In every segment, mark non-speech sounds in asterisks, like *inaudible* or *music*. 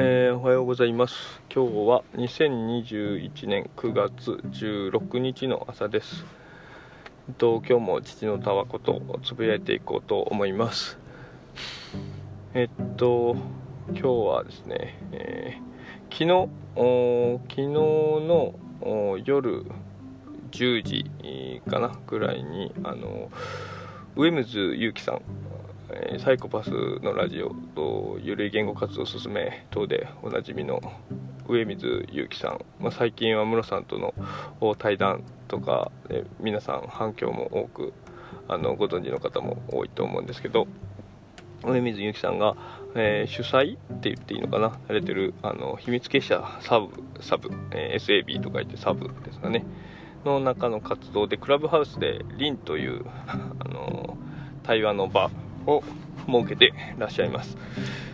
えー、おはようございます。今日は2021年9月16日の朝です。と今日も父のたわことをつぶやいていこうと思います。えっと今日はですね、えー、昨日昨日の夜10時かなぐらいにあの上水祐樹さんえサイコパスのラジオとゆるい言語活動を進め等でおなじみの上水祐樹さん、まあ、最近はムロさんとの対談とかで皆さん反響も多くあのご存知の方も多いと思うんですけど上水祐樹さんが、えー、主催って言っていいのかなされてるあの秘密結社サブサブ、えー、SAB と書いてサブですかね。の中の活動でクラブハウスでリンという *laughs* あの対話の場を設けてらっしゃいます。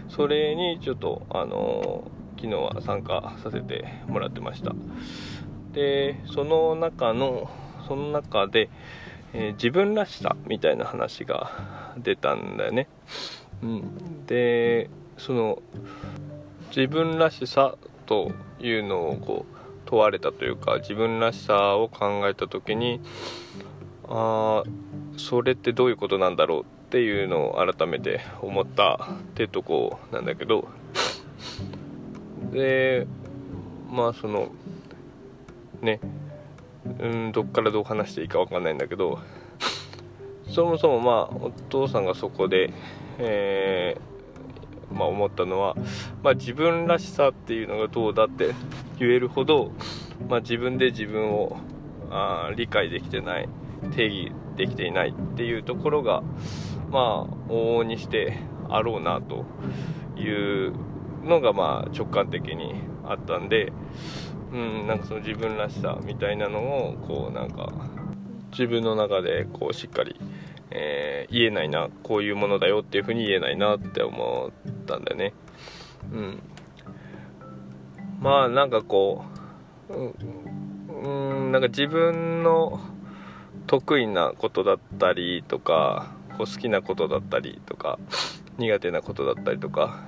それにちょっとあの昨日は参加させてもらってました。でその中のその中で、えー、自分らしさみたいな話が出たんだよね、うん、でその自分らしさというのをこう問われたというか自分らしさを考えた時にああそれってどういうことなんだろうっていうのを改めて思ったってとこなんだけど。でまあそのねうんどっからどう話していいか分かんないんだけど。そもそもまあお父さんがそこで、えー、まあ、思ったのは、まあ、自分らしさっていうのがどうだって言えるほど、まあ、自分で自分をあ理解できてない定義できていないっていうところがまあ往々にしてあろうなというのがまあ直感的にあったんで、うん、なんかその自分らしさみたいなのをこうなんか自分の中でこうしっかり、えー、言えないなこういうものだよっていうふうに言えないなって思ったんだよね。うん。まあなんかこううんなんか自分の得意なことだったりとかこう好きなことだったりとか苦手なことだったりとか、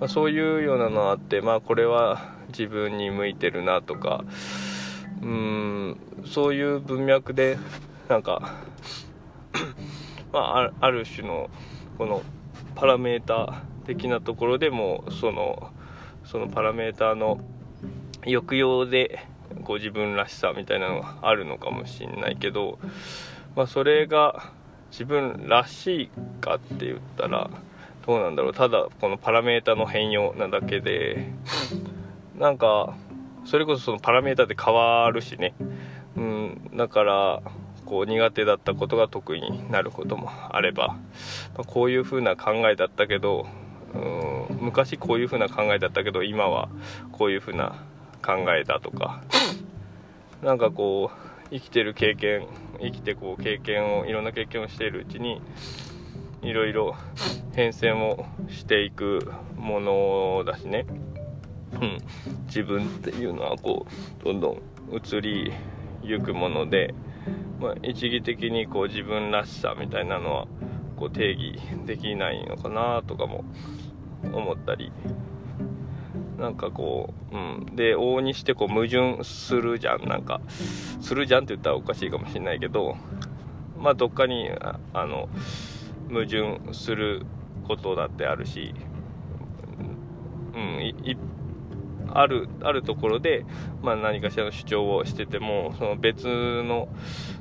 まあ、そういうようなのあってまあこれは自分に向いてるなとかうんそういう文脈でなんか *clears throat* まあ、ある種のこのパラメーター的なところでもそのそのパラメーターの抑揚でこう自分らしさみたいなのがあるのかもしれないけど、まあ、それが自分らしいかって言ったらどうなんだろう。ただこのパラメータの変容なだけでなんかそれこそそのパラメータって変わるしね、うん、だからこう苦手だったことが得意になることもあれば、ま、こういう風な考えだったけどうん昔こういう風な考えだったけど今はこういう風な考えだとかなんかこう生きてる経験生きてこう経験をいろんな経験をしているうちにいろいろ変遷をしていくものだしね、うん、自分っていうのはこうどんどん移りゆくもので、まあ、一義的にこう自分らしさみたいなのはこう定義できないのかなとかも思ったりなんかこう、うん。で、往々にしてこう矛盾するじゃん。なんか、するじゃんって言ったらおかしいかもしれないけど、まあ、どっかに、あの、矛盾することだってあるし、うん、あるあるところで、まあ、何かしらの主張をしててもその別の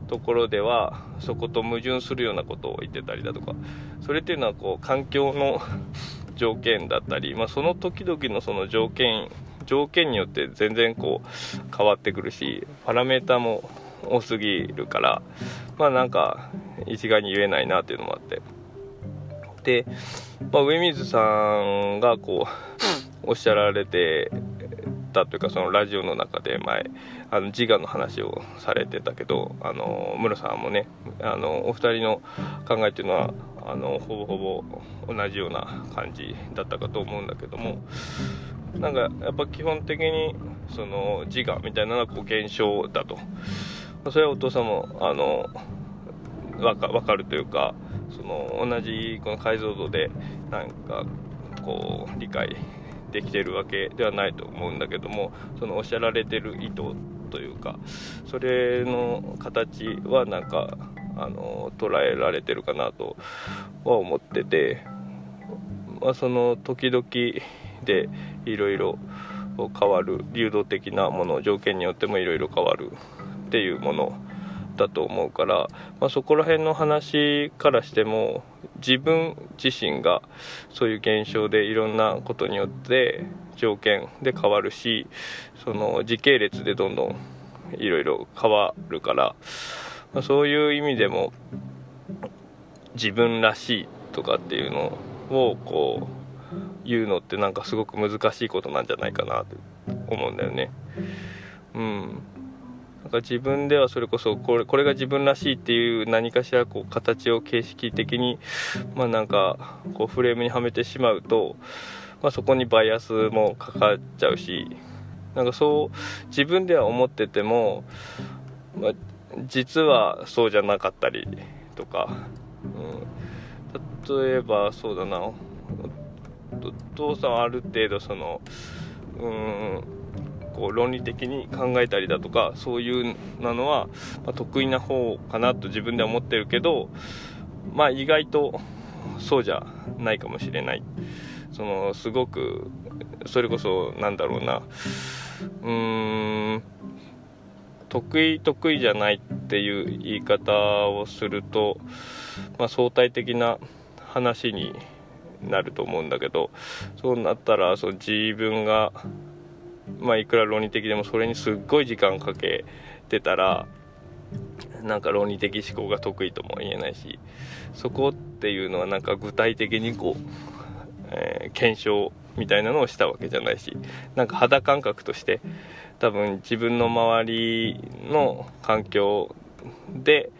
ところではそこと矛盾するようなことを言ってたりだとかそれっていうのはこう環境の条件だったり、まあ、その時々のその条件条件によって全然こう変わってくるしパラメータも多すぎるからまあなんか一概に言えないなっていうのもあって。で、まあ、上水さんがこうおっしゃられてたというかそのラジオの中で前あの自我の話をされてたけどあの室さんもねあのお二人の考えっていうのはあのほぼほぼ同じような感じだったかと思うんだけどもなんかやっぱ基本的にその自我みたいなのはこう現象だと。それはお父さんもあの分かかるというかその同じこの解像度でなんかこう理解できてるわけではないと思うんだけどもそのおっしゃられてる意図というかそれの形はなんかあの捉えられてるかなとは思ってて、まあ、その時々でいろいろ変わる流動的なもの条件によってもいろいろ変わるっていうものだと思うから、まあ、そこら辺の話からしても自分自身がそういう現象でいろんなことによって条件で変わるしその時系列でどんどんいろいろ変わるから、まあ、そういう意味でも自分らしいとかっていうのをこう言うのってなんかすごく難しいことなんじゃないかなと思うんだよね。うんか自分ではそれこそこれこれが自分らしいっていう何かしらこう形を形式的にまあなんかこうフレームにはめてしまうと、まあ、そこにバイアスもかかっちゃうしなんかそう自分では思ってても、まあ、実はそうじゃなかったりとか、うん、例えばそうだな。お父さんはある程度そのうんこう論理的に考えたりだとかそういうなのは、ま、得意な方かなと自分では思ってるけどまあ意外とそうじゃないかもしれない。そのすごくそれこそなんだろうな。うーん得意得意じゃないっていう言い方をすると、まあ、相対的な話になると思うんだけどそうなったらその自分がまあ、いくら論理的でもそれにすっごい時間かけてたらなんか論理的思考が得意とも言えないしそこっていうのはなんか具体的にこう、えー、検証みたいなのをしたわけじゃないしなんか肌感覚として多分自分の周りの環境で、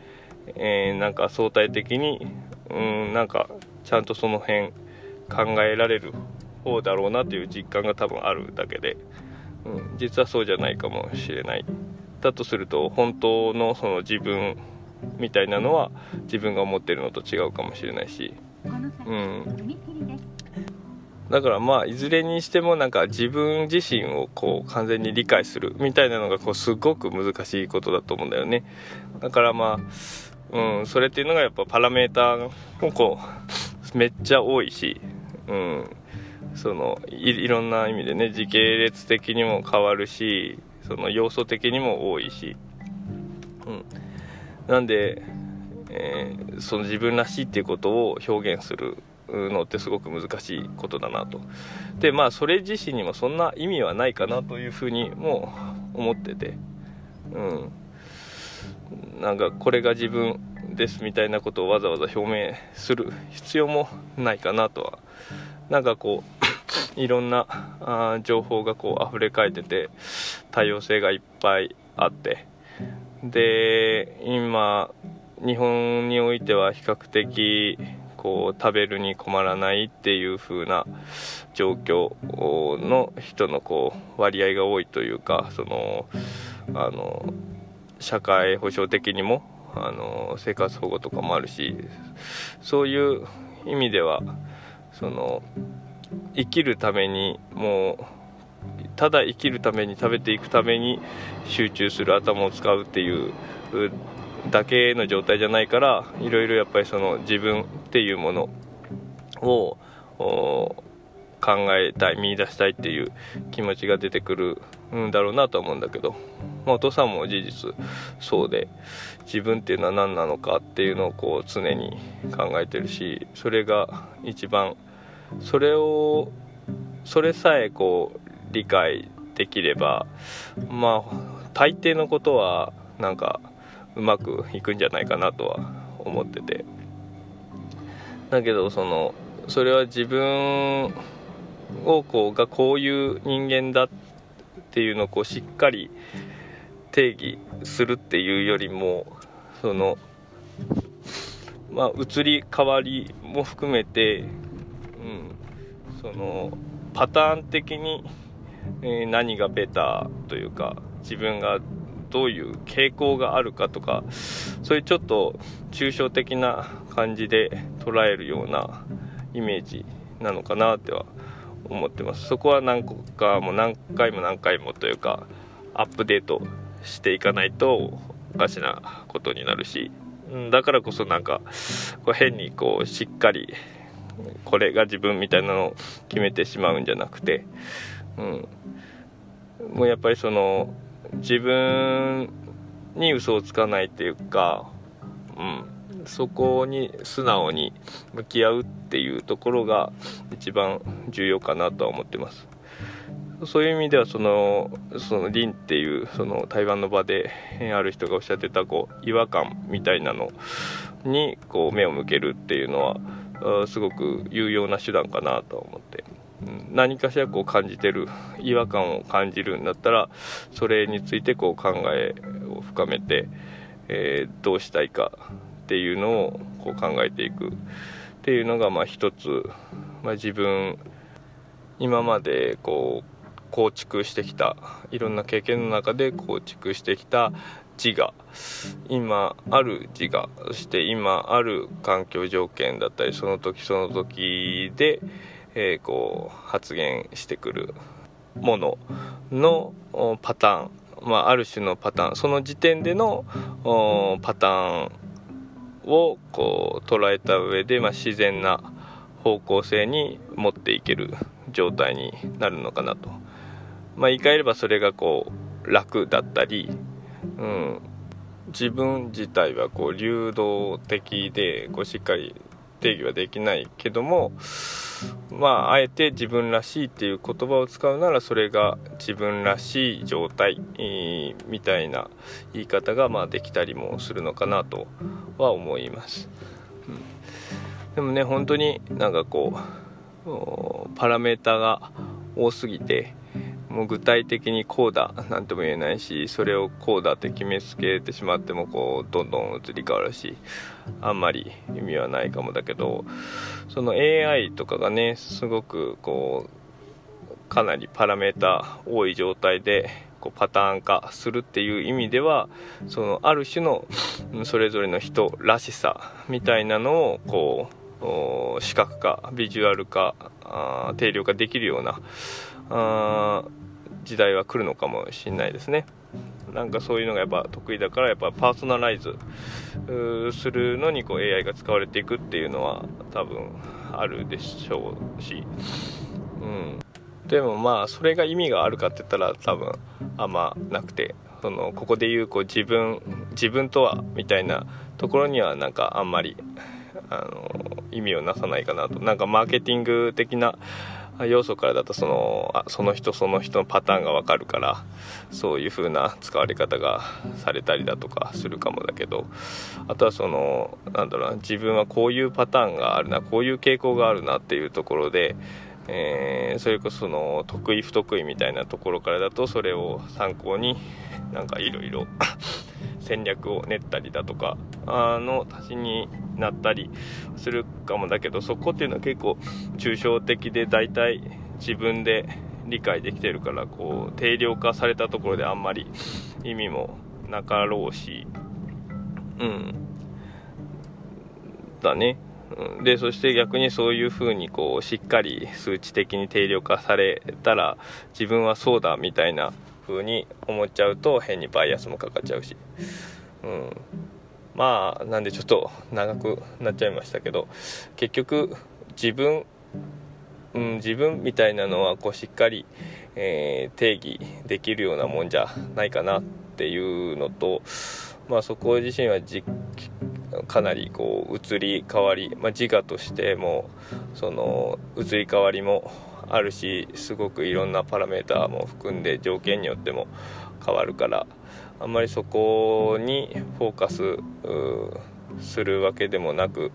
えー、なんか相対的にうんなんかちゃんとその辺考えられる方だろうなという実感が多分あるだけで。うん、実はそうじゃないかもしれない。だとすると本当のその自分みたいなのは自分が思ってるのと違うかもしれないし、うん、だからまあいずれにしてもなんか自分自身をこう完全に理解するみたいなのがこうすごく難しいことだと思うんだよね。だからまあ、うん、それっていうのがやっぱパラメーターもこうめっちゃ多いし、うん、そのいろんな意味でね時系列的にも変わるしその要素的にも多いし、うん、なんで、えー、その自分らしいっていうことを表現するのってすごく難しいことだなと。でまあそれ自身にもそんな意味はないかなというふうにも思ってて。うん。なんかこれが自分ですみたいなことをわざわざ表明する必要もないかなとは。なんかこう *laughs* いろんなあ情報がこう溢れかえってて多様性がいっぱいあって。で今日本においては比較的こう食べるに困らないっていう風な状況の人のこう割合が多いというかそのあの社会保障的にもあの生活保護とかもあるしそういう意味ではその生きるためにもうただ生きるために食べていくために集中する頭を使うっていうだけの状態じゃないからいろいろやっぱりその自分っていうものを考えたい見出したいっていう気持ちが出てくるんだろうなと思うんだけど、まあ、お父さんも事実そうで自分っていうのは何なのかっていうのをこう常に考えてるしそれが一番それをそれさえこう理解できればまあ大抵のことはなんかうまくいくんじゃないかなとは思ってて。だけどそのそれは自分をこうがこういう人間だっていうのをこうしっかり定義するっていうよりもそのまあ移り変わりも含めて、うん、そのパターン的に、え、何がベターというか自分がどういう傾向があるかとかそういうちょっと抽象的な感じで捉えるようなイメージなのかなっては思ってます。そこは何個かも何回も何回もというかアップデートしていかないとおかしなことになるしだからこそなんかこう変にこうしっかりこれが自分みたいなのを決めてしまうんじゃなくて、うん、もうやっぱりその自分に嘘をつかないっていうか、うん、そこに素直に向き合うっていうところが一番重要かなとは思ってます。そういう意味ではそのそのリンっていうその台湾の場である人がおっしゃってたこう違和感みたいなのにこう目を向けるっていうのはすごく有用な手段かなと思って。何かしらこう感じてる違和感を感じるんだったらそれについてこう考えを深めて、えー、どうしたいかっていうのをこう考えていくっていうのがまあ一つ、まあ、自分今までこう構築してきたいろんな経験の中で構築してきた自我。今ある自我。そして今ある環境条件だったりその時その時で、えー、こう発言してくるもののパターン、まあ、ある種のパターン。その時点でのパターンをこう捉えた上で、まあ、自然な方向性に持っていける状態になるのかなと。まあ、言い換えればそれがこう楽だったり、うん、自分自体はこう流動的でこうしっかり定義はできないけどもまああえて自分らしいっていう言葉を使うならそれが自分らしい状態、えー、みたいな言い方がまあできたりもするのかなとは思います、うん、でもね本当になんかこうパラメータが多すぎてもう具体的にこうだなんても言えないしそれをこうだって決めつけてしまってもこうどんどん移り変わるしあんまり意味はないかもだけどその AI とかがねすごくこうかなりパラメータ多い状態でこうパターン化するっていう意味ではそのある種のそれぞれの人らしさみたいなのをこう視覚化ビジュアル化定量化できるような時代は来るのかもしれないですね。なんかそういうのがやっぱ得意だからやっぱパーソナライズするのにこう AI が使われていくっていうのは多分あるでしょうし、うん、でもまあそれが意味があるかって言ったら多分あんまなくてそのここで言うこう自分自分とはみたいなところにはなんかあんまりあの意味をなさないかなと。なんかマーケティング的な要素からだとそのあその人その人のパターンが分かるからそういう風な使われ方がされたりだとかするかもだけどあとはそのなんだろうな自分はこういうパターンがあるなこういう傾向があるなっていうところで、えー、それこそその得意不得意みたいなところからだとそれを参考になんかいろいろ戦略を練ったりだとかあの足しになったりするかもだけどそこっていうのは結構抽象的で大体自分で理解できてるからこう定量化されたところであんまり意味もなかろうしうん。だね。でそして逆にそういうふうにこうしっかり数値的に定量化されたら自分はそうだみたいな風に思っちゃうと変にバイアスもかかっちゃうし、うん、まあなんでちょっと長くなっちゃいましたけど結局自分、うん、自分みたいなのはこうしっかり、えー、定義できるようなもんじゃないかなっていうのと、まあ、そこ自身はじかなりこう移り変わり、まあ、自我としてもその移り変わりもあるしすごくいろんなパラメーターも含んで条件によっても変わるからあんまりそこにフォーカスするわけでもなく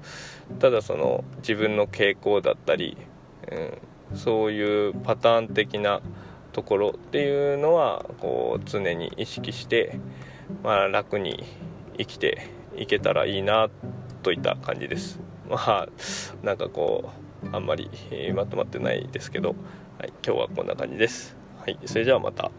ただその自分の傾向だったり、うん、そういうパターン的なところっていうのはこう常に意識して、まあ、楽に生きていけたらいいなといった感じです。まあなんかこうあんまり、え、まとまってないですけど、はい、今日はこんな感じです。はい、それじゃあまた。